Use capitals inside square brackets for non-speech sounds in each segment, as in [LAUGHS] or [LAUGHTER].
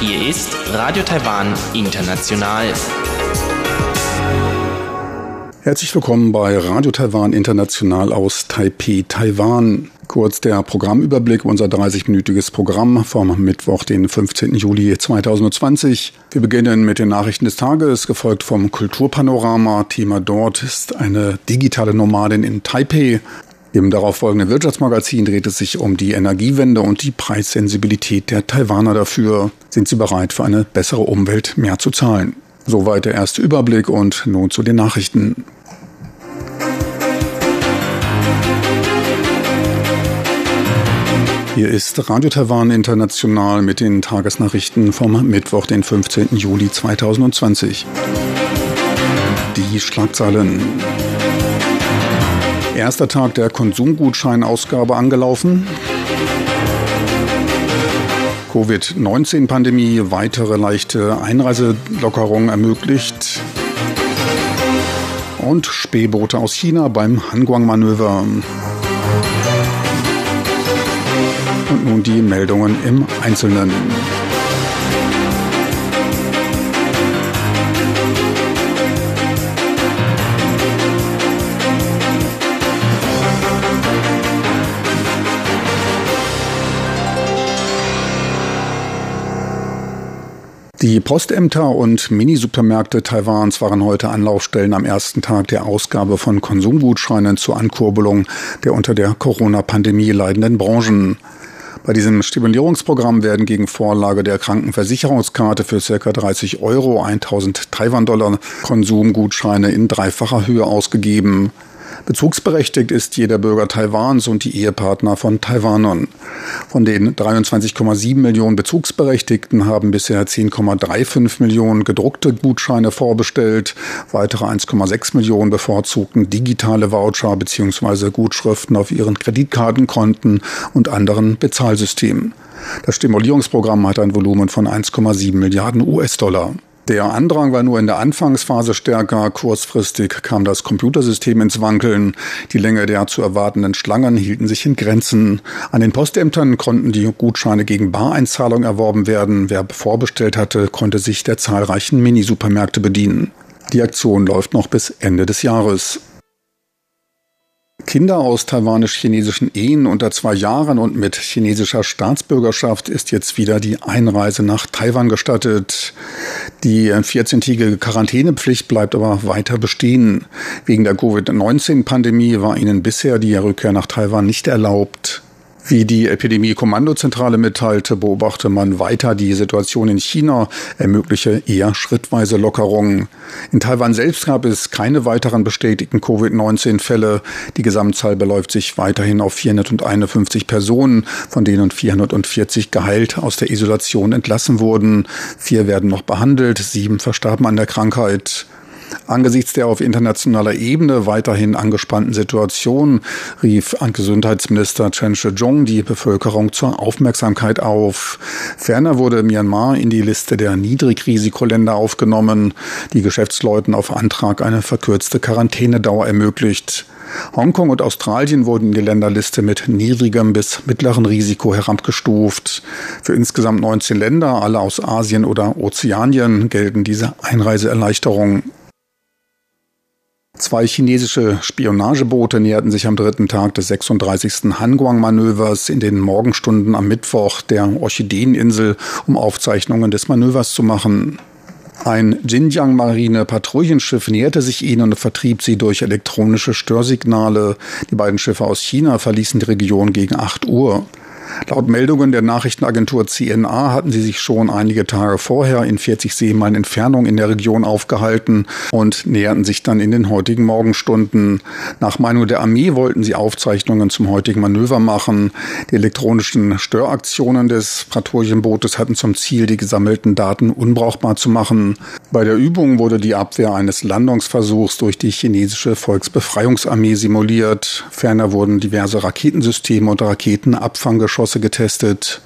Hier ist Radio Taiwan International. Herzlich willkommen bei Radio Taiwan International aus Taipei, Taiwan. Kurz der Programmüberblick, unser 30-minütiges Programm vom Mittwoch, den 15. Juli 2020. Wir beginnen mit den Nachrichten des Tages, gefolgt vom Kulturpanorama. Thema dort ist eine digitale Nomadin in Taipei. Im darauffolgenden Wirtschaftsmagazin dreht es sich um die Energiewende und die Preissensibilität der Taiwaner dafür. Sind sie bereit, für eine bessere Umwelt mehr zu zahlen? Soweit der erste Überblick und nun zu den Nachrichten. Hier ist Radio Taiwan International mit den Tagesnachrichten vom Mittwoch, den 15. Juli 2020. Die Schlagzeilen. Erster Tag der Konsumgutscheinausgabe angelaufen. Covid-19-Pandemie weitere leichte Einreiselockerungen ermöglicht. Und Spähboote aus China beim Hanguang-Manöver. Und nun die Meldungen im Einzelnen. Die Postämter und Minisupermärkte Taiwans waren heute Anlaufstellen am ersten Tag der Ausgabe von Konsumgutscheinen zur Ankurbelung der unter der Corona-Pandemie leidenden Branchen. Bei diesem Stimulierungsprogramm werden gegen Vorlage der Krankenversicherungskarte für ca. 30 Euro 1000 Taiwan-Dollar Konsumgutscheine in dreifacher Höhe ausgegeben. Bezugsberechtigt ist jeder Bürger Taiwans und die Ehepartner von Taiwanern. Von den 23,7 Millionen Bezugsberechtigten haben bisher 10,35 Millionen gedruckte Gutscheine vorbestellt. Weitere 1,6 Millionen bevorzugten digitale Voucher bzw. Gutschriften auf ihren Kreditkartenkonten und anderen Bezahlsystemen. Das Stimulierungsprogramm hat ein Volumen von 1,7 Milliarden US-Dollar. Der Andrang war nur in der Anfangsphase stärker. Kurzfristig kam das Computersystem ins Wankeln. Die Länge der zu erwartenden Schlangen hielten sich in Grenzen. An den Postämtern konnten die Gutscheine gegen Bareinzahlung erworben werden. Wer vorbestellt hatte, konnte sich der zahlreichen Minisupermärkte bedienen. Die Aktion läuft noch bis Ende des Jahres. Kinder aus taiwanisch-chinesischen Ehen unter zwei Jahren und mit chinesischer Staatsbürgerschaft ist jetzt wieder die Einreise nach Taiwan gestattet. Die 14-tägige Quarantänepflicht bleibt aber weiter bestehen. Wegen der Covid-19-Pandemie war ihnen bisher die Rückkehr nach Taiwan nicht erlaubt. Wie die Epidemie-Kommandozentrale mitteilte, beobachte man weiter die Situation in China, ermögliche eher schrittweise Lockerungen. In Taiwan selbst gab es keine weiteren bestätigten Covid-19-Fälle. Die Gesamtzahl beläuft sich weiterhin auf 451 Personen, von denen 440 geheilt aus der Isolation entlassen wurden. Vier werden noch behandelt, sieben verstarben an der Krankheit. Angesichts der auf internationaler Ebene weiterhin angespannten Situation rief Gesundheitsminister Chen Shih-chung die Bevölkerung zur Aufmerksamkeit auf. Ferner wurde Myanmar in die Liste der Niedrigrisikoländer aufgenommen, die Geschäftsleuten auf Antrag eine verkürzte Quarantänedauer ermöglicht. Hongkong und Australien wurden in die Länderliste mit niedrigem bis mittleren Risiko herabgestuft. Für insgesamt 19 Länder, alle aus Asien oder Ozeanien, gelten diese Einreiseerleichterungen. Zwei chinesische Spionageboote näherten sich am dritten Tag des 36. Hanguang-Manövers in den Morgenstunden am Mittwoch der Orchideeninsel, um Aufzeichnungen des Manövers zu machen. Ein Xinjiang-Marine-Patrouillenschiff näherte sich ihnen und vertrieb sie durch elektronische Störsignale. Die beiden Schiffe aus China verließen die Region gegen 8 Uhr. Laut Meldungen der Nachrichtenagentur CNA hatten sie sich schon einige Tage vorher in 40 Seemeilen Entfernung in der Region aufgehalten und näherten sich dann in den heutigen Morgenstunden. Nach Meinung der Armee wollten sie Aufzeichnungen zum heutigen Manöver machen. Die elektronischen Störaktionen des Patrouillenbootes hatten zum Ziel, die gesammelten Daten unbrauchbar zu machen. Bei der Übung wurde die Abwehr eines Landungsversuchs durch die chinesische Volksbefreiungsarmee simuliert. Ferner wurden diverse Raketensysteme und Raketenabfanggeschosse getestet.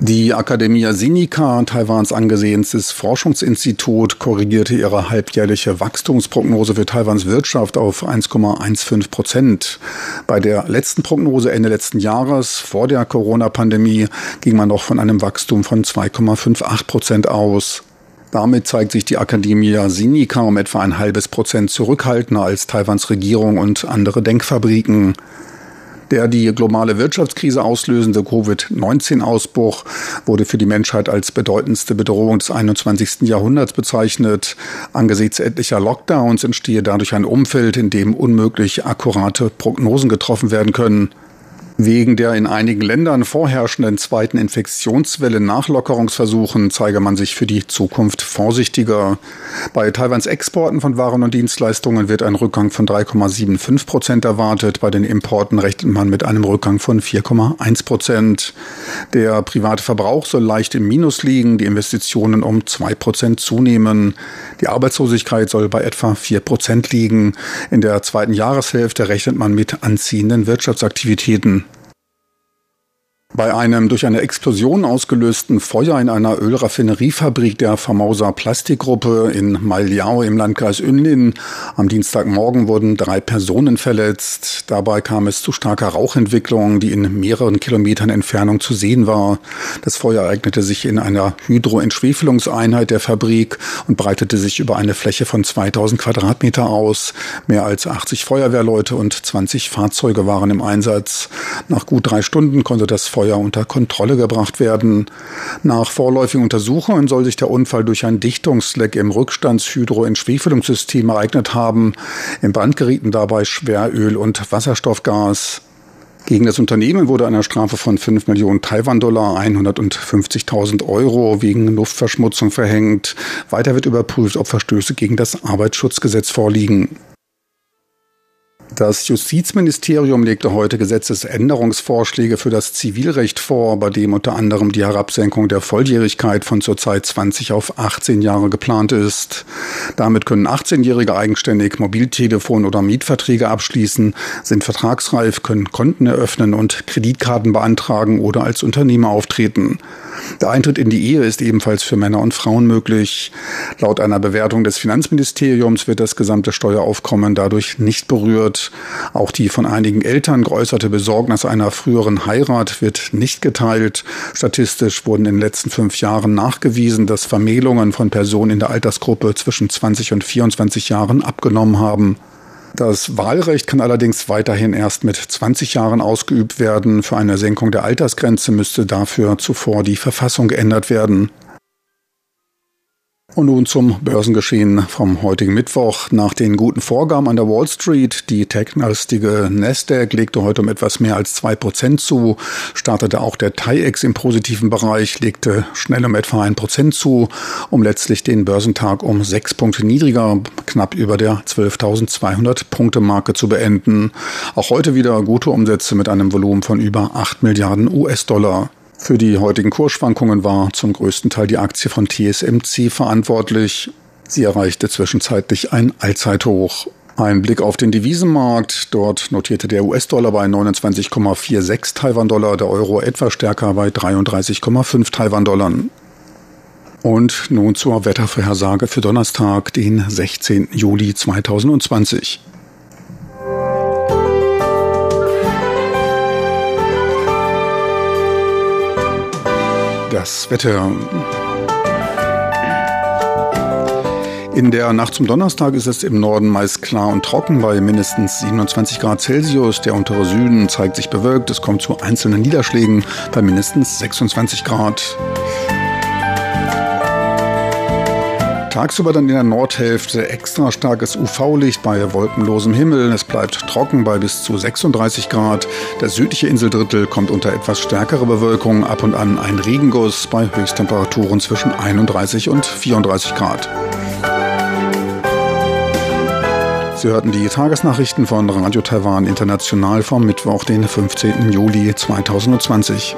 Die Academia Sinica, Taiwans angesehenstes Forschungsinstitut, korrigierte ihre halbjährliche Wachstumsprognose für Taiwans Wirtschaft auf 1,15 Prozent. Bei der letzten Prognose Ende letzten Jahres, vor der Corona-Pandemie, ging man noch von einem Wachstum von 2,58 Prozent aus. Damit zeigt sich die Academia Sinica um etwa ein halbes Prozent zurückhaltender als Taiwans Regierung und andere Denkfabriken. Der die globale Wirtschaftskrise auslösende Covid-19-Ausbruch wurde für die Menschheit als bedeutendste Bedrohung des 21. Jahrhunderts bezeichnet. Angesichts etlicher Lockdowns entstehe dadurch ein Umfeld, in dem unmöglich akkurate Prognosen getroffen werden können. Wegen der in einigen Ländern vorherrschenden zweiten Infektionswelle Nachlockerungsversuchen zeige man sich für die Zukunft vorsichtiger. Bei Taiwans Exporten von Waren und Dienstleistungen wird ein Rückgang von 3,75 Prozent erwartet. Bei den Importen rechnet man mit einem Rückgang von 4,1 Prozent. Der private Verbrauch soll leicht im Minus liegen, die Investitionen um 2 Prozent zunehmen. Die Arbeitslosigkeit soll bei etwa 4 Prozent liegen. In der zweiten Jahreshälfte rechnet man mit anziehenden Wirtschaftsaktivitäten. Bei einem durch eine Explosion ausgelösten Feuer in einer Ölraffineriefabrik der Formosa Plastikgruppe in Maliao im Landkreis Yunlin am Dienstagmorgen wurden drei Personen verletzt. Dabei kam es zu starker Rauchentwicklung, die in mehreren Kilometern Entfernung zu sehen war. Das Feuer ereignete sich in einer Hydroentschwefelungseinheit der Fabrik und breitete sich über eine Fläche von 2000 Quadratmeter aus. Mehr als 80 Feuerwehrleute und 20 Fahrzeuge waren im Einsatz. Nach gut drei Stunden konnte das Feuer unter Kontrolle gebracht werden. Nach vorläufigen Untersuchungen soll sich der Unfall durch ein Dichtungsleck im Rückstandshydroentschwefelungssystem ereignet haben. Im Brand gerieten dabei Schweröl und Wasserstoffgas. Gegen das Unternehmen wurde eine Strafe von 5 Millionen Taiwan-Dollar, 150.000 Euro wegen Luftverschmutzung verhängt. Weiter wird überprüft, ob Verstöße gegen das Arbeitsschutzgesetz vorliegen. Das Justizministerium legte heute Gesetzesänderungsvorschläge für das Zivilrecht vor, bei dem unter anderem die Herabsenkung der Volljährigkeit von zurzeit 20 auf 18 Jahre geplant ist. Damit können 18-Jährige eigenständig Mobiltelefon- oder Mietverträge abschließen, sind vertragsreif, können Konten eröffnen und Kreditkarten beantragen oder als Unternehmer auftreten. Der Eintritt in die Ehe ist ebenfalls für Männer und Frauen möglich. Laut einer Bewertung des Finanzministeriums wird das gesamte Steueraufkommen dadurch nicht berührt. Auch die von einigen Eltern geäußerte Besorgnis einer früheren Heirat wird nicht geteilt. Statistisch wurden in den letzten fünf Jahren nachgewiesen, dass Vermählungen von Personen in der Altersgruppe zwischen 20 und 24 Jahren abgenommen haben. Das Wahlrecht kann allerdings weiterhin erst mit 20 Jahren ausgeübt werden. Für eine Senkung der Altersgrenze müsste dafür zuvor die Verfassung geändert werden. Und nun zum Börsengeschehen vom heutigen Mittwoch. Nach den guten Vorgaben an der Wall Street, die technastige Nasdaq legte heute um etwas mehr als zwei Prozent zu, startete auch der TAIEX im positiven Bereich, legte schnell um etwa ein Prozent zu, um letztlich den Börsentag um sechs Punkte niedriger, knapp über der 12.200 Punkte Marke zu beenden. Auch heute wieder gute Umsätze mit einem Volumen von über acht Milliarden US-Dollar. Für die heutigen Kursschwankungen war zum größten Teil die Aktie von TSMC verantwortlich. Sie erreichte zwischenzeitlich ein Allzeithoch. Ein Blick auf den Devisenmarkt. Dort notierte der US-Dollar bei 29,46 Taiwan-Dollar, der Euro etwas stärker bei 33,5 Taiwan-Dollar. Und nun zur Wettervorhersage für Donnerstag, den 16. Juli 2020. Das Wetter. In der Nacht zum Donnerstag ist es im Norden meist klar und trocken bei mindestens 27 Grad Celsius. Der untere Süden zeigt sich bewölkt. Es kommt zu einzelnen Niederschlägen bei mindestens 26 Grad. Tagsüber dann in der Nordhälfte extra starkes UV-Licht bei wolkenlosem Himmel. Es bleibt trocken bei bis zu 36 Grad. Das südliche Inseldrittel kommt unter etwas stärkere Bewölkung. Ab und an ein Regenguss bei Höchsttemperaturen zwischen 31 und 34 Grad. Sie hörten die Tagesnachrichten von Radio Taiwan International vom Mittwoch, den 15. Juli 2020.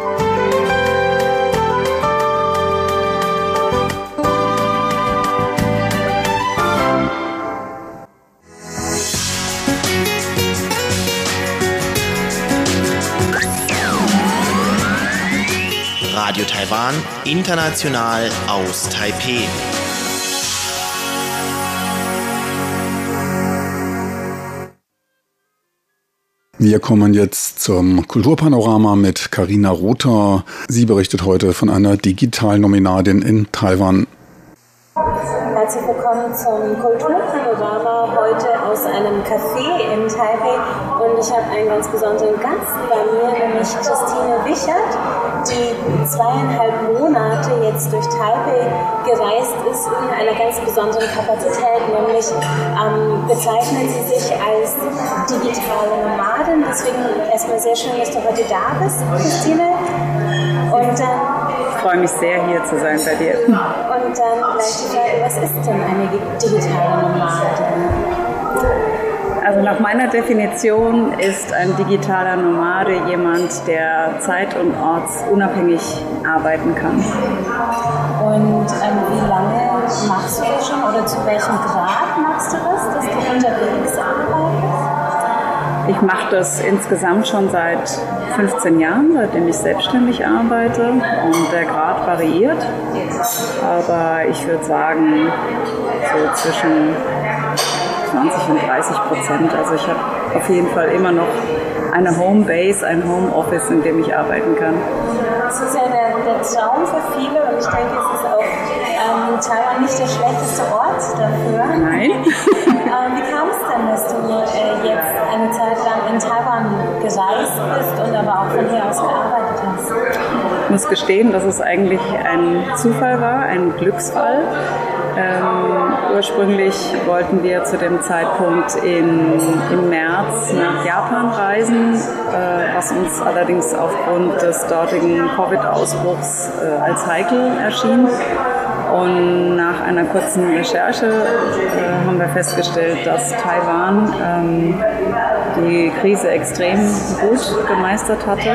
Radio Taiwan, international aus Taipeh. Wir kommen jetzt zum Kulturpanorama mit Karina Rother. Sie berichtet heute von einer Digitalnominadin in Taiwan. Herzlich willkommen zum Kulturpanorama aus einem Café in Taipei und ich habe einen ganz besonderen Gast bei mir, nämlich Christine Wichert, die zweieinhalb Monate jetzt durch Taipei gereist ist in einer ganz besonderen Kapazität, nämlich ähm, bezeichnet sie sich als digitale Nomadin. Deswegen erstmal sehr schön, dass du heute da bist, Christine. Und dann ich freue mich sehr, hier zu sein bei dir. Und dann gleich die Frage, was ist denn eine digitale Nomadin? Also nach meiner Definition ist ein digitaler Nomade jemand, der zeit- und ortsunabhängig arbeiten kann. Und ähm, wie lange machst du das schon oder zu welchem Grad machst du das, dass du unterwegs arbeitest? Ich mache das insgesamt schon seit 15 Jahren, seitdem ich selbstständig arbeite und der Grad variiert. Aber ich würde sagen, so zwischen 20 und 30 Prozent. Also ich habe auf jeden Fall immer noch eine Homebase, ein Homeoffice, in dem ich arbeiten kann. Das ist ja der, der Traum für viele und ich denke, es ist auch ähm, Taiwan nicht der schlechteste Ort dafür. Nein. [LAUGHS] ähm, wie kam es denn, dass du äh, jetzt eine Zeit lang in Taiwan gereist bist und aber auch von hier aus gearbeitet hast? Ich muss gestehen, dass es eigentlich ein Zufall war, ein Glücksfall. Ähm, ursprünglich wollten wir zu dem Zeitpunkt in, im März nach Japan reisen, äh, was uns allerdings aufgrund des dortigen Covid-Ausbruchs äh, als heikel erschien. Und nach einer kurzen Recherche äh, haben wir festgestellt, dass Taiwan ähm, die Krise extrem gut gemeistert hatte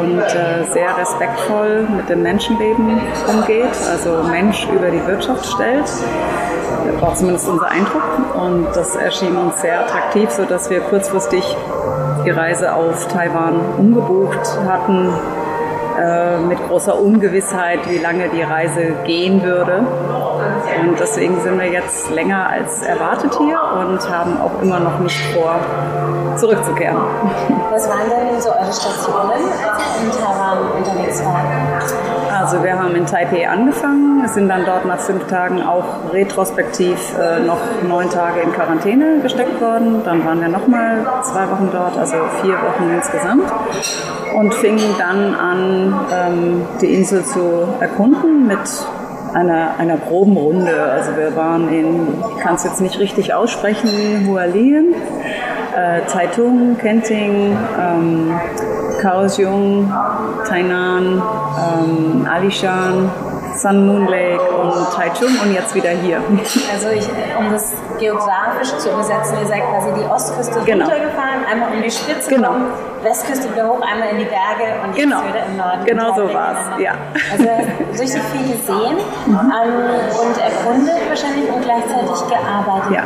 und äh, sehr respektvoll mit dem Menschenleben umgeht, also Mensch über die Wirtschaft stellt. Das war zumindest unser Eindruck und das erschien uns sehr attraktiv, sodass wir kurzfristig die Reise auf Taiwan umgebucht hatten äh, mit großer Ungewissheit, wie lange die Reise gehen würde. Und deswegen sind wir jetzt länger als erwartet hier und haben auch immer noch nicht vor, zurückzukehren. Was waren denn so eure Stationen, als ihr in Taiwan unterwegs wart? Also wir haben in Taipei angefangen, sind dann dort nach fünf Tagen auch retrospektiv äh, noch neun Tage in Quarantäne gesteckt worden. Dann waren wir nochmal zwei Wochen dort, also vier Wochen insgesamt und fingen dann an, ähm, die Insel zu erkunden mit einer, einer groben Runde. Also wir waren in, ich kann es jetzt nicht richtig aussprechen, Hualien, äh, Taitung, Kenting, ähm, Kaohsiung, Tainan, ähm, Alishan, Sun Moon Lake und Taichung und jetzt wieder hier. Also ich, um das geografisch zu übersetzen, ihr seid quasi die Ostküste genau. runtergefahren, einmal um die Spitze genau. Kommen, Westküste wieder hoch, einmal in die Berge und jetzt genau. wieder im Norden. Genau so war es, ja. Also richtig viel gesehen mhm. und erkundet wahrscheinlich und gleichzeitig gearbeitet. Ja.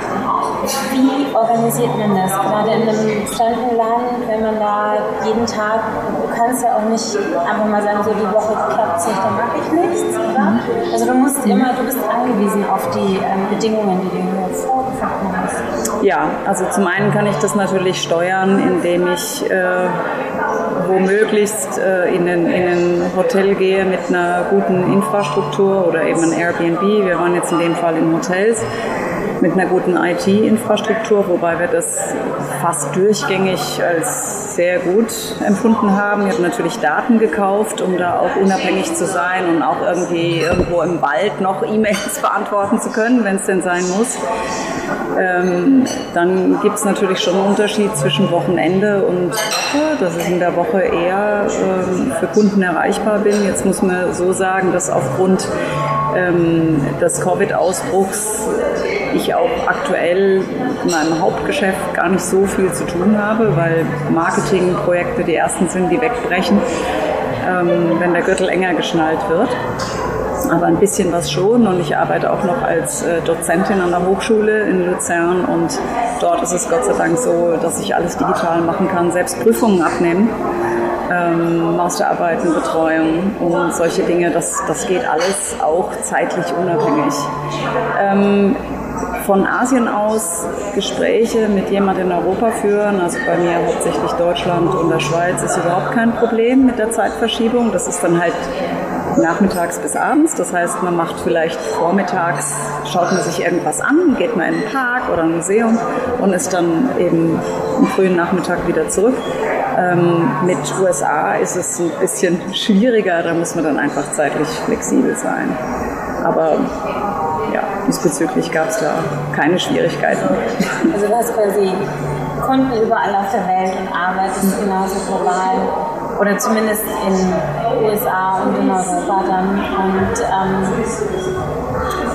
Wie organisiert man das? Gerade in einem fremden Land, wenn man da jeden Tag, du kannst ja auch nicht einfach mal sagen, so die Woche klappt es nicht, dann mache ich nichts, oder? Also du musst immer, du bist angewiesen auf die ähm, Bedingungen, die du hier vorgefunden hast. Ja, also zum einen kann ich das natürlich steuern, indem ich äh, womöglichst äh, in, ein, in ein Hotel gehe mit einer guten Infrastruktur oder eben ein Airbnb. Wir waren jetzt in dem Fall in Hotels mit einer guten IT-Infrastruktur, wobei wir das fast durchgängig als sehr gut empfunden haben. Ich habe natürlich Daten gekauft, um da auch unabhängig zu sein und auch irgendwie irgendwo im Wald noch [LAUGHS] E-Mails beantworten zu können, wenn es denn sein muss. Ähm, dann gibt es natürlich schon einen Unterschied zwischen Wochenende und Woche, dass ich in der Woche eher ähm, für Kunden erreichbar bin. Jetzt muss man so sagen, dass aufgrund ähm, des Covid-Ausbruchs ich auch aktuell in meinem Hauptgeschäft gar nicht so viel zu tun habe, weil Marketingprojekte die ersten sind, die wegbrechen, ähm, wenn der Gürtel enger geschnallt wird. aber ein bisschen was schon und ich arbeite auch noch als äh, Dozentin an der Hochschule in Luzern und dort ist es Gott sei Dank so, dass ich alles digital machen kann, selbst Prüfungen abnehmen. Ähm, Masterarbeiten, Betreuung und solche Dinge, das, das geht alles auch zeitlich unabhängig. Ähm, von Asien aus Gespräche mit jemandem in Europa führen, also bei mir hauptsächlich Deutschland und der Schweiz, ist überhaupt kein Problem mit der Zeitverschiebung. Das ist dann halt nachmittags bis abends. Das heißt, man macht vielleicht vormittags, schaut man sich irgendwas an, geht mal in einen Park oder ein Museum und ist dann eben am frühen Nachmittag wieder zurück. Ähm, mit USA ist es ein bisschen schwieriger, da muss man dann einfach zeitlich flexibel sein. Aber diesbezüglich gab es da keine Schwierigkeiten. Also du hast quasi Kunden überall auf der Welt und arbeitest genauso global oder zumindest in USA und in Europa dann. Und ähm,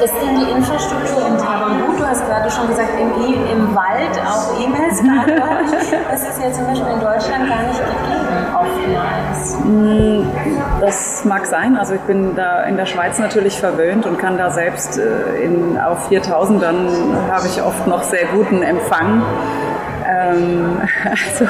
ist denn die Infrastruktur in Taiwan gut? Du hast gerade schon gesagt, im, im Wald auch E-Mails [LAUGHS] beantworten. Das ist ja zum Beispiel in Deutschland gar nicht gegeben, oftmals. Mm, das mag sein. Also ich bin da in der Schweiz natürlich verwöhnt und kann da selbst äh, in, auf 4000 dann habe ich oft noch sehr guten Empfang. Ähm, [LAUGHS] also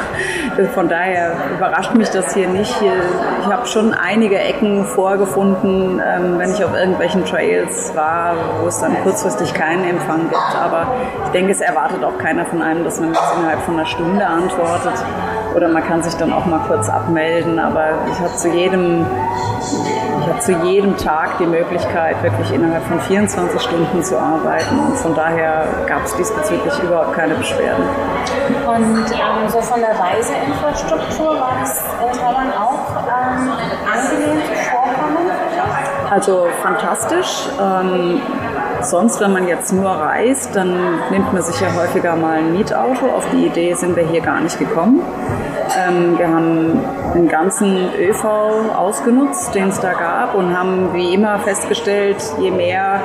von daher überrascht mich das hier nicht. Ich habe schon einige Ecken vorgefunden, ähm, wenn ich auf irgendwelchen Trails war, wo es dann kurzfristig keinen Empfang gibt. Aber ich denke, es erwartet auch keiner von einem, dass man jetzt innerhalb von einer Stunde antwortet. Oder man kann sich dann auch mal kurz abmelden. Aber ich habe zu jedem ich habe zu jedem Tag die Möglichkeit, wirklich innerhalb von 24 Stunden zu arbeiten. Und von daher gab es diesbezüglich überhaupt keine Beschwerden. Und ähm, so von der Reiseinfrastruktur war es in Taiwan auch ähm, angenehm zu vorkommen? Also fantastisch. Ähm, sonst, wenn man jetzt nur reist, dann nimmt man sich ja häufiger mal ein Mietauto. Auf die Idee sind wir hier gar nicht gekommen. Ähm, wir haben den ganzen ÖV ausgenutzt, den es da gab und haben wie immer festgestellt, je mehr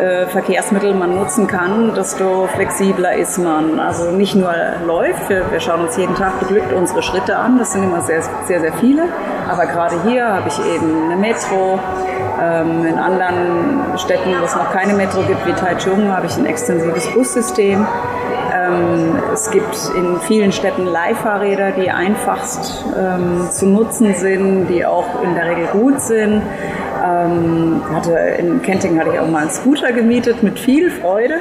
äh, Verkehrsmittel man nutzen kann, desto flexibler ist man. Also nicht nur läuft, wir, wir, schauen uns jeden Tag beglückt unsere Schritte an, das sind immer sehr, sehr, sehr viele, aber gerade hier habe ich eben eine Metro, in anderen Städten, wo es noch keine Metro gibt, wie Taichung, habe ich ein extensives Bussystem. Ähm, es gibt in vielen Städten Leihfahrräder, die einfachst ähm, zu nutzen sind, die auch in der Regel gut sind. Ähm, hatte, in Kenting hatte ich auch mal einen Scooter gemietet mit viel Freude. [LAUGHS]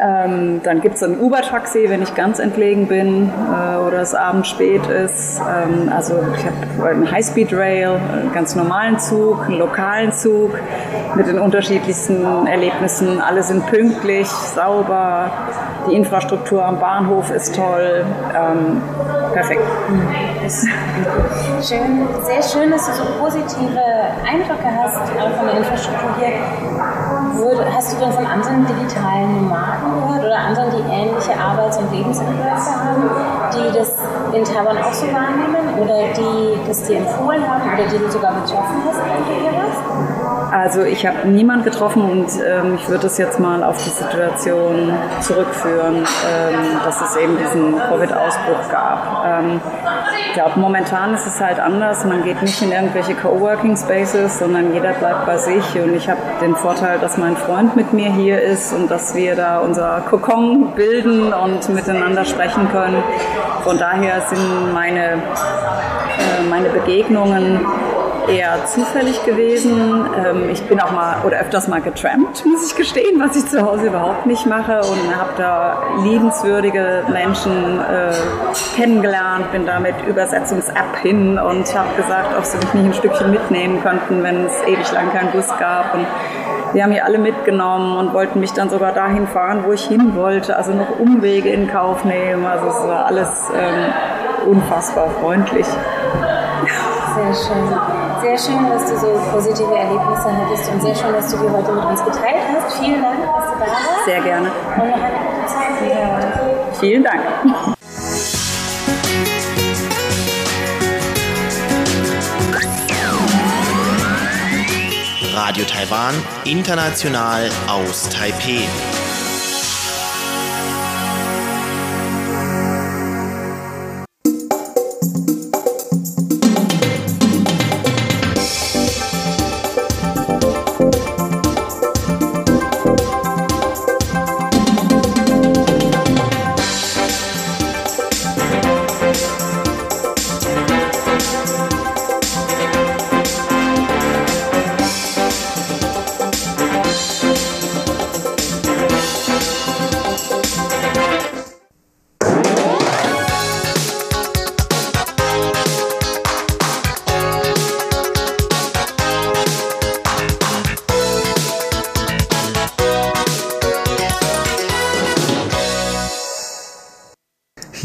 Ähm, dann gibt es ein Uber-Taxi, wenn ich ganz entlegen bin äh, oder es abends spät ist. Ähm, also ich habe einen High-Speed-Rail, einen ganz normalen Zug, einen lokalen Zug mit den unterschiedlichsten Erlebnissen. Alle sind pünktlich, sauber, die Infrastruktur am Bahnhof ist toll. Ähm, perfekt. Schön, sehr schön, dass du so positive Eindrücke hast auch von der Infrastruktur hier. Hast du denn von anderen digitalen Nomaden gehört oder anderen, die ähnliche Arbeits- und Lebensentwürfe haben, die das in Taiwan auch so wahrnehmen oder die das dir empfohlen haben oder die du sogar betroffen hast? Also ich habe niemand getroffen und ähm, ich würde es jetzt mal auf die Situation zurückführen, ähm, dass es eben diesen Covid-Ausbruch gab. Ähm, ich glaube, momentan ist es halt anders. Man geht nicht in irgendwelche Coworking Spaces, sondern jeder bleibt bei sich. Und ich habe den Vorteil, dass mein Freund mit mir hier ist und dass wir da unser Kokon bilden und miteinander sprechen können. Von daher sind meine, äh, meine Begegnungen eher zufällig gewesen. Ähm, ich bin auch mal oder öfters mal getrampt, muss ich gestehen, was ich zu Hause überhaupt nicht mache und habe da liebenswürdige Menschen äh, kennengelernt, bin da mit Übersetzungs-App hin und habe gesagt, ob sie mich nicht ein Stückchen mitnehmen könnten, wenn es ewig lang keinen Bus gab. Und die haben mich alle mitgenommen und wollten mich dann sogar dahin fahren, wo ich hin wollte, also noch Umwege in Kauf nehmen. Also es war alles ähm, unfassbar freundlich. Sehr schön. Sehr schön, dass du so positive Erlebnisse hattest und sehr schön, dass du die heute mit uns geteilt hast. Vielen Dank, dass du da warst. Sehr gerne. Und noch eine gute Zeit wieder. Vielen Dank. Radio Taiwan, international aus Taipeh.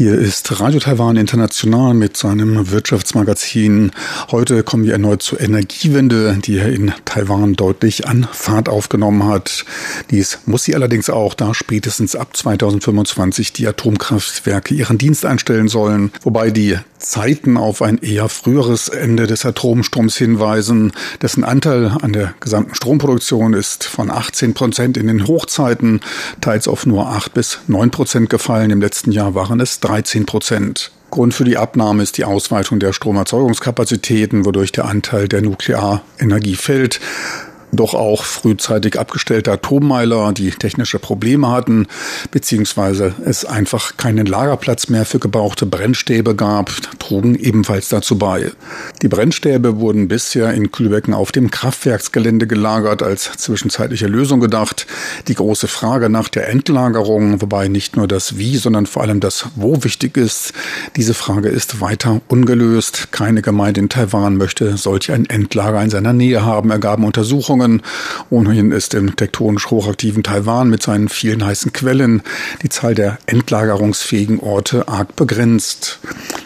Hier ist Radio Taiwan International mit seinem Wirtschaftsmagazin. Heute kommen wir erneut zur Energiewende, die in Taiwan deutlich an Fahrt aufgenommen hat. Dies muss sie allerdings auch, da spätestens ab 2025 die Atomkraftwerke ihren Dienst einstellen sollen, wobei die Zeiten auf ein eher früheres Ende des Atomstroms hinweisen. Dessen Anteil an der gesamten Stromproduktion ist von 18 Prozent in den Hochzeiten teils auf nur 8 bis 9 Prozent gefallen. Im letzten Jahr waren es 13 Prozent. Grund für die Abnahme ist die Ausweitung der Stromerzeugungskapazitäten, wodurch der Anteil der Nuklearenergie fällt doch auch frühzeitig abgestellte Atommeiler, die technische Probleme hatten, beziehungsweise es einfach keinen Lagerplatz mehr für gebrauchte Brennstäbe gab, trugen ebenfalls dazu bei. Die Brennstäbe wurden bisher in Kühlbecken auf dem Kraftwerksgelände gelagert, als zwischenzeitliche Lösung gedacht. Die große Frage nach der Endlagerung, wobei nicht nur das Wie, sondern vor allem das Wo wichtig ist, diese Frage ist weiter ungelöst. Keine Gemeinde in Taiwan möchte solch ein Endlager in seiner Nähe haben, ergaben Untersuchungen Entwicklungen. Ohnehin ist im tektonisch hochaktiven Taiwan mit seinen vielen heißen Quellen die Zahl der endlagerungsfähigen Orte arg begrenzt.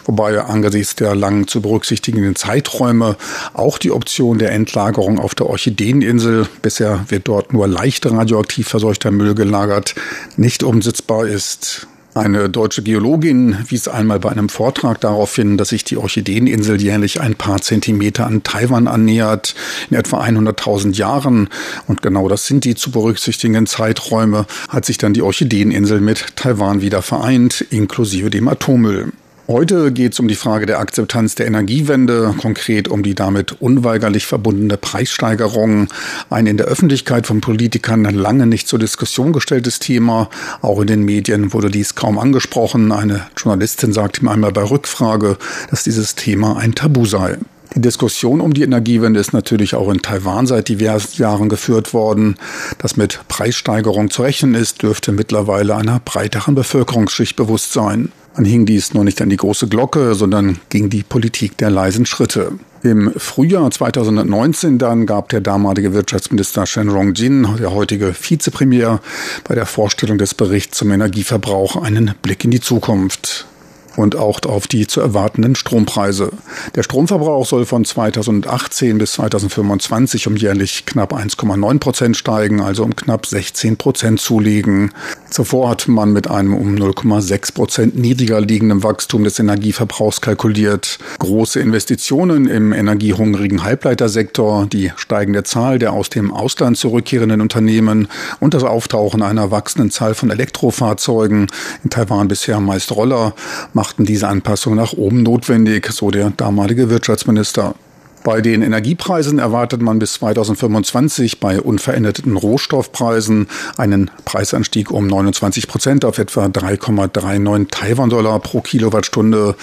Wobei angesichts der lang zu berücksichtigenden Zeiträume auch die Option der Endlagerung auf der Orchideeninsel, bisher wird dort nur leicht radioaktiv verseuchter Müll gelagert, nicht umsetzbar ist. Eine deutsche Geologin wies einmal bei einem Vortrag darauf hin, dass sich die Orchideeninsel jährlich ein paar Zentimeter an Taiwan annähert, in etwa 100.000 Jahren. Und genau das sind die zu berücksichtigenden Zeiträume, hat sich dann die Orchideeninsel mit Taiwan wieder vereint, inklusive dem Atommüll. Heute geht es um die Frage der Akzeptanz der Energiewende, konkret um die damit unweigerlich verbundene Preissteigerung. Ein in der Öffentlichkeit von Politikern lange nicht zur Diskussion gestelltes Thema. Auch in den Medien wurde dies kaum angesprochen. Eine Journalistin sagte ihm einmal bei Rückfrage, dass dieses Thema ein Tabu sei. Die Diskussion um die Energiewende ist natürlich auch in Taiwan seit diversen Jahren geführt worden. Dass mit Preissteigerung zu rechnen ist, dürfte mittlerweile einer breiteren Bevölkerungsschicht bewusst sein. Man hing dies nur nicht an die große Glocke, sondern ging die Politik der leisen Schritte. Im Frühjahr 2019 dann gab der damalige Wirtschaftsminister Shen Rongjin, der heutige Vizepremier, bei der Vorstellung des Berichts zum Energieverbrauch einen Blick in die Zukunft und auch auf die zu erwartenden Strompreise. Der Stromverbrauch soll von 2018 bis 2025 um jährlich knapp 1,9 Prozent steigen, also um knapp 16 Prozent zulegen. Zuvor hat man mit einem um 0,6 Prozent niedriger liegenden Wachstum des Energieverbrauchs kalkuliert. Große Investitionen im energiehungrigen Halbleitersektor, die steigende Zahl der aus dem Ausland zurückkehrenden Unternehmen und das Auftauchen einer wachsenden Zahl von Elektrofahrzeugen, in Taiwan bisher meist Roller, machten diese Anpassungen nach oben notwendig, so der damalige Wirtschaftsminister. Bei den Energiepreisen erwartet man bis 2025 bei unveränderten Rohstoffpreisen einen Preisanstieg um 29 Prozent auf etwa 3,39 Taiwan-Dollar pro Kilowattstunde.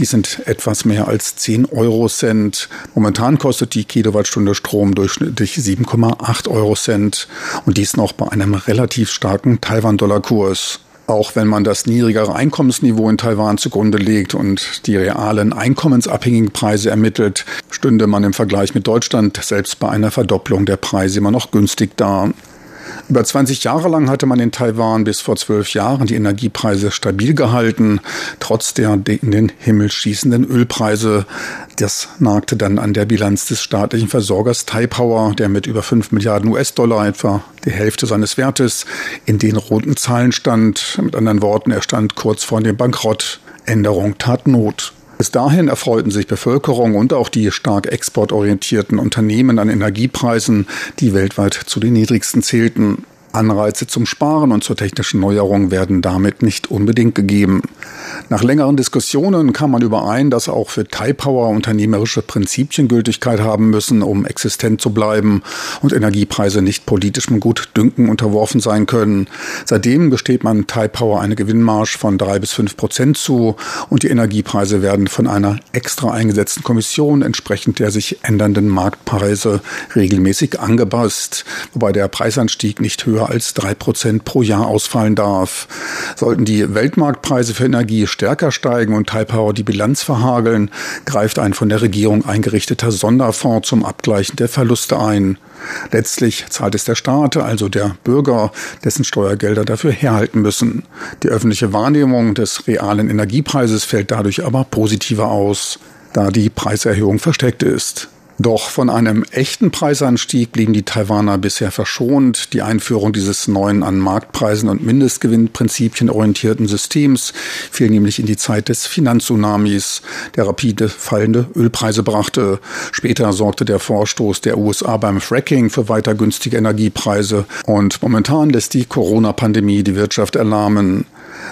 Dies sind etwas mehr als 10 Euro Cent. Momentan kostet die Kilowattstunde Strom durchschnittlich 7,8 Euro Cent und dies noch bei einem relativ starken Taiwan-Dollar-Kurs. Auch wenn man das niedrigere Einkommensniveau in Taiwan zugrunde legt und die realen einkommensabhängigen Preise ermittelt, stünde man im Vergleich mit Deutschland selbst bei einer Verdopplung der Preise immer noch günstig da. Über 20 Jahre lang hatte man in Taiwan bis vor zwölf Jahren die Energiepreise stabil gehalten, trotz der in den Himmel schießenden Ölpreise. Das nagte dann an der Bilanz des staatlichen Versorgers Taipower, der mit über 5 Milliarden US-Dollar, etwa die Hälfte seines Wertes, in den roten Zahlen stand. Mit anderen Worten, er stand kurz vor dem Bankrott. Änderung tat Not. Bis dahin erfreuten sich Bevölkerung und auch die stark exportorientierten Unternehmen an Energiepreisen, die weltweit zu den niedrigsten zählten. Anreize zum Sparen und zur technischen Neuerung werden damit nicht unbedingt gegeben. Nach längeren Diskussionen kam man überein, dass auch für Taipower unternehmerische Prinzipien Gültigkeit haben müssen, um existent zu bleiben und Energiepreise nicht politischem Gutdünken unterworfen sein können. Seitdem besteht man Taipower eine Gewinnmarsch von drei bis fünf Prozent zu und die Energiepreise werden von einer extra eingesetzten Kommission entsprechend der sich ändernden Marktpreise regelmäßig angepasst, wobei der Preisanstieg nicht höher als drei Prozent pro Jahr ausfallen darf. Sollten die Weltmarktpreise für Energie stärker steigen und Taipower die Bilanz verhageln, greift ein von der Regierung eingerichteter Sonderfonds zum Abgleichen der Verluste ein. Letztlich zahlt es der Staat, also der Bürger, dessen Steuergelder dafür herhalten müssen. Die öffentliche Wahrnehmung des realen Energiepreises fällt dadurch aber positiver aus, da die Preiserhöhung versteckt ist. Doch von einem echten Preisanstieg blieben die Taiwaner bisher verschont. Die Einführung dieses neuen an Marktpreisen und Mindestgewinnprinzipien orientierten Systems fiel nämlich in die Zeit des Finanztsunamis, der rapide fallende Ölpreise brachte. Später sorgte der Vorstoß der USA beim Fracking für weiter günstige Energiepreise und momentan lässt die Corona-Pandemie die Wirtschaft erlahmen.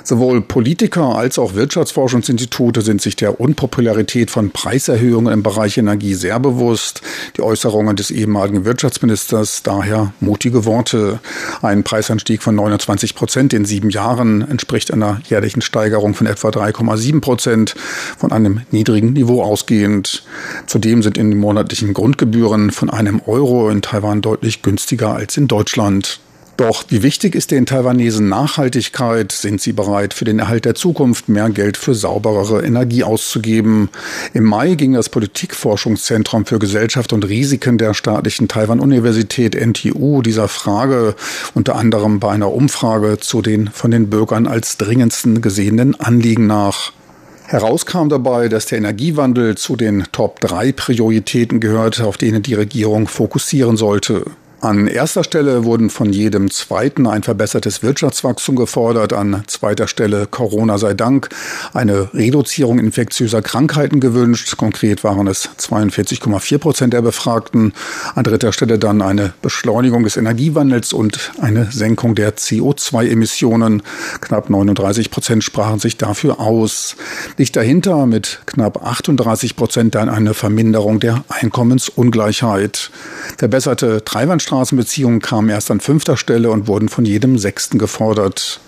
Sowohl Politiker als auch Wirtschaftsforschungsinstitute sind sich der Unpopularität von Preiserhöhungen im Bereich Energie sehr bewusst. Die Äußerungen des ehemaligen Wirtschaftsministers daher mutige Worte. Ein Preisanstieg von 29 Prozent in sieben Jahren entspricht einer jährlichen Steigerung von etwa 3,7 Prozent von einem niedrigen Niveau ausgehend. Zudem sind in den monatlichen Grundgebühren von einem Euro in Taiwan deutlich günstiger als in Deutschland. Doch wie wichtig ist den Taiwanesen Nachhaltigkeit? Sind sie bereit, für den Erhalt der Zukunft mehr Geld für sauberere Energie auszugeben? Im Mai ging das Politikforschungszentrum für Gesellschaft und Risiken der staatlichen Taiwan-Universität NTU dieser Frage unter anderem bei einer Umfrage zu den von den Bürgern als dringendsten gesehenen Anliegen nach. Herauskam dabei, dass der Energiewandel zu den Top 3 Prioritäten gehört, auf denen die Regierung fokussieren sollte. An erster Stelle wurden von jedem Zweiten ein verbessertes Wirtschaftswachstum gefordert, an zweiter Stelle Corona sei Dank eine Reduzierung infektiöser Krankheiten gewünscht. Konkret waren es 42,4 Prozent der Befragten. An dritter Stelle dann eine Beschleunigung des Energiewandels und eine Senkung der CO2-Emissionen. Knapp 39 Prozent sprachen sich dafür aus. Dicht dahinter mit knapp 38 Prozent dann eine Verminderung der Einkommensungleichheit. Verbesserte Treibhausgasen Straßenbeziehungen kamen erst an fünfter Stelle und wurden von jedem Sechsten gefordert.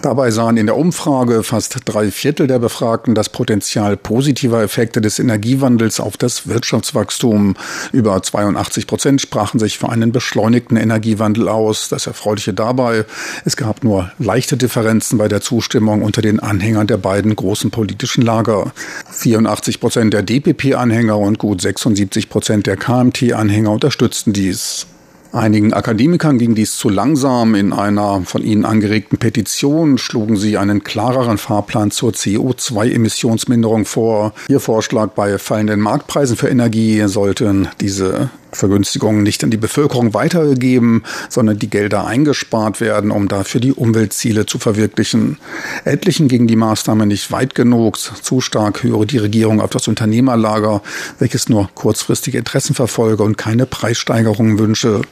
Dabei sahen in der Umfrage fast drei Viertel der Befragten das Potenzial positiver Effekte des Energiewandels auf das Wirtschaftswachstum. Über 82 Prozent sprachen sich für einen beschleunigten Energiewandel aus. Das Erfreuliche dabei, es gab nur leichte Differenzen bei der Zustimmung unter den Anhängern der beiden großen politischen Lager. 84 Prozent der DPP-Anhänger und gut 76 Prozent der KMT-Anhänger unterstützten dies. Einigen Akademikern ging dies zu langsam. In einer von ihnen angeregten Petition schlugen sie einen klareren Fahrplan zur CO2-Emissionsminderung vor. Ihr Vorschlag bei fallenden Marktpreisen für Energie sollten diese Vergünstigungen nicht an die Bevölkerung weitergegeben, sondern die Gelder eingespart werden, um dafür die Umweltziele zu verwirklichen. Etlichen ging die Maßnahme nicht weit genug. Zu stark höre die Regierung auf das Unternehmerlager, welches nur kurzfristige Interessen verfolge und keine Preissteigerungen wünsche.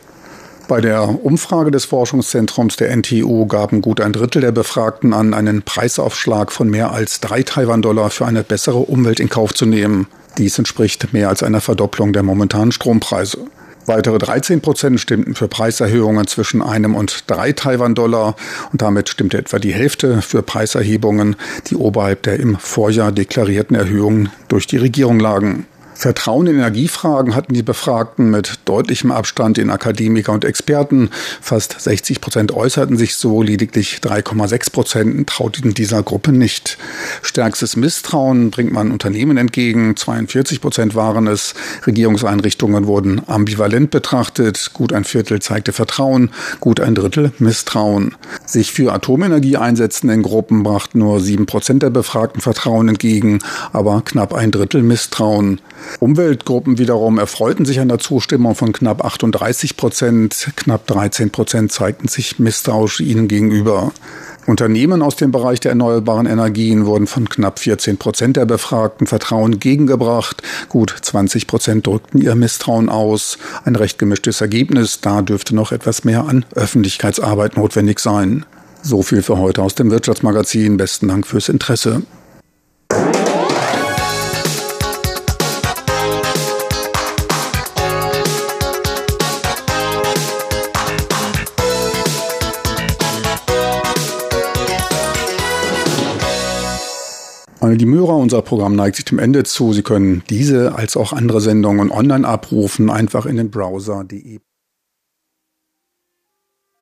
Bei der Umfrage des Forschungszentrums der NTU gaben gut ein Drittel der Befragten an, einen Preisaufschlag von mehr als drei Taiwan-Dollar für eine bessere Umwelt in Kauf zu nehmen. Dies entspricht mehr als einer Verdopplung der momentanen Strompreise. Weitere 13 Prozent stimmten für Preiserhöhungen zwischen einem und drei Taiwan-Dollar und damit stimmte etwa die Hälfte für Preiserhebungen, die oberhalb der im Vorjahr deklarierten Erhöhungen durch die Regierung lagen. Vertrauen in Energiefragen hatten die Befragten mit deutlichem Abstand in Akademiker und Experten. Fast 60 Prozent äußerten sich so, lediglich 3,6 Prozent trauten dieser Gruppe nicht. Stärkstes Misstrauen bringt man Unternehmen entgegen. 42 Prozent waren es. Regierungseinrichtungen wurden ambivalent betrachtet. Gut ein Viertel zeigte Vertrauen, gut ein Drittel Misstrauen. Sich für Atomenergie einsetzenden Gruppen brachten nur 7 Prozent der Befragten Vertrauen entgegen, aber knapp ein Drittel Misstrauen. Umweltgruppen wiederum erfreuten sich an der Zustimmung von knapp 38 Prozent. Knapp 13 Prozent zeigten sich misstrauisch ihnen gegenüber. Unternehmen aus dem Bereich der erneuerbaren Energien wurden von knapp 14 Prozent der Befragten Vertrauen entgegengebracht. Gut 20 Prozent drückten ihr Misstrauen aus. Ein recht gemischtes Ergebnis. Da dürfte noch etwas mehr an Öffentlichkeitsarbeit notwendig sein. So viel für heute aus dem Wirtschaftsmagazin. Besten Dank fürs Interesse. Meine Möhrer, unser Programm neigt sich dem Ende zu. Sie können diese als auch andere Sendungen online abrufen, einfach in den Browser.de.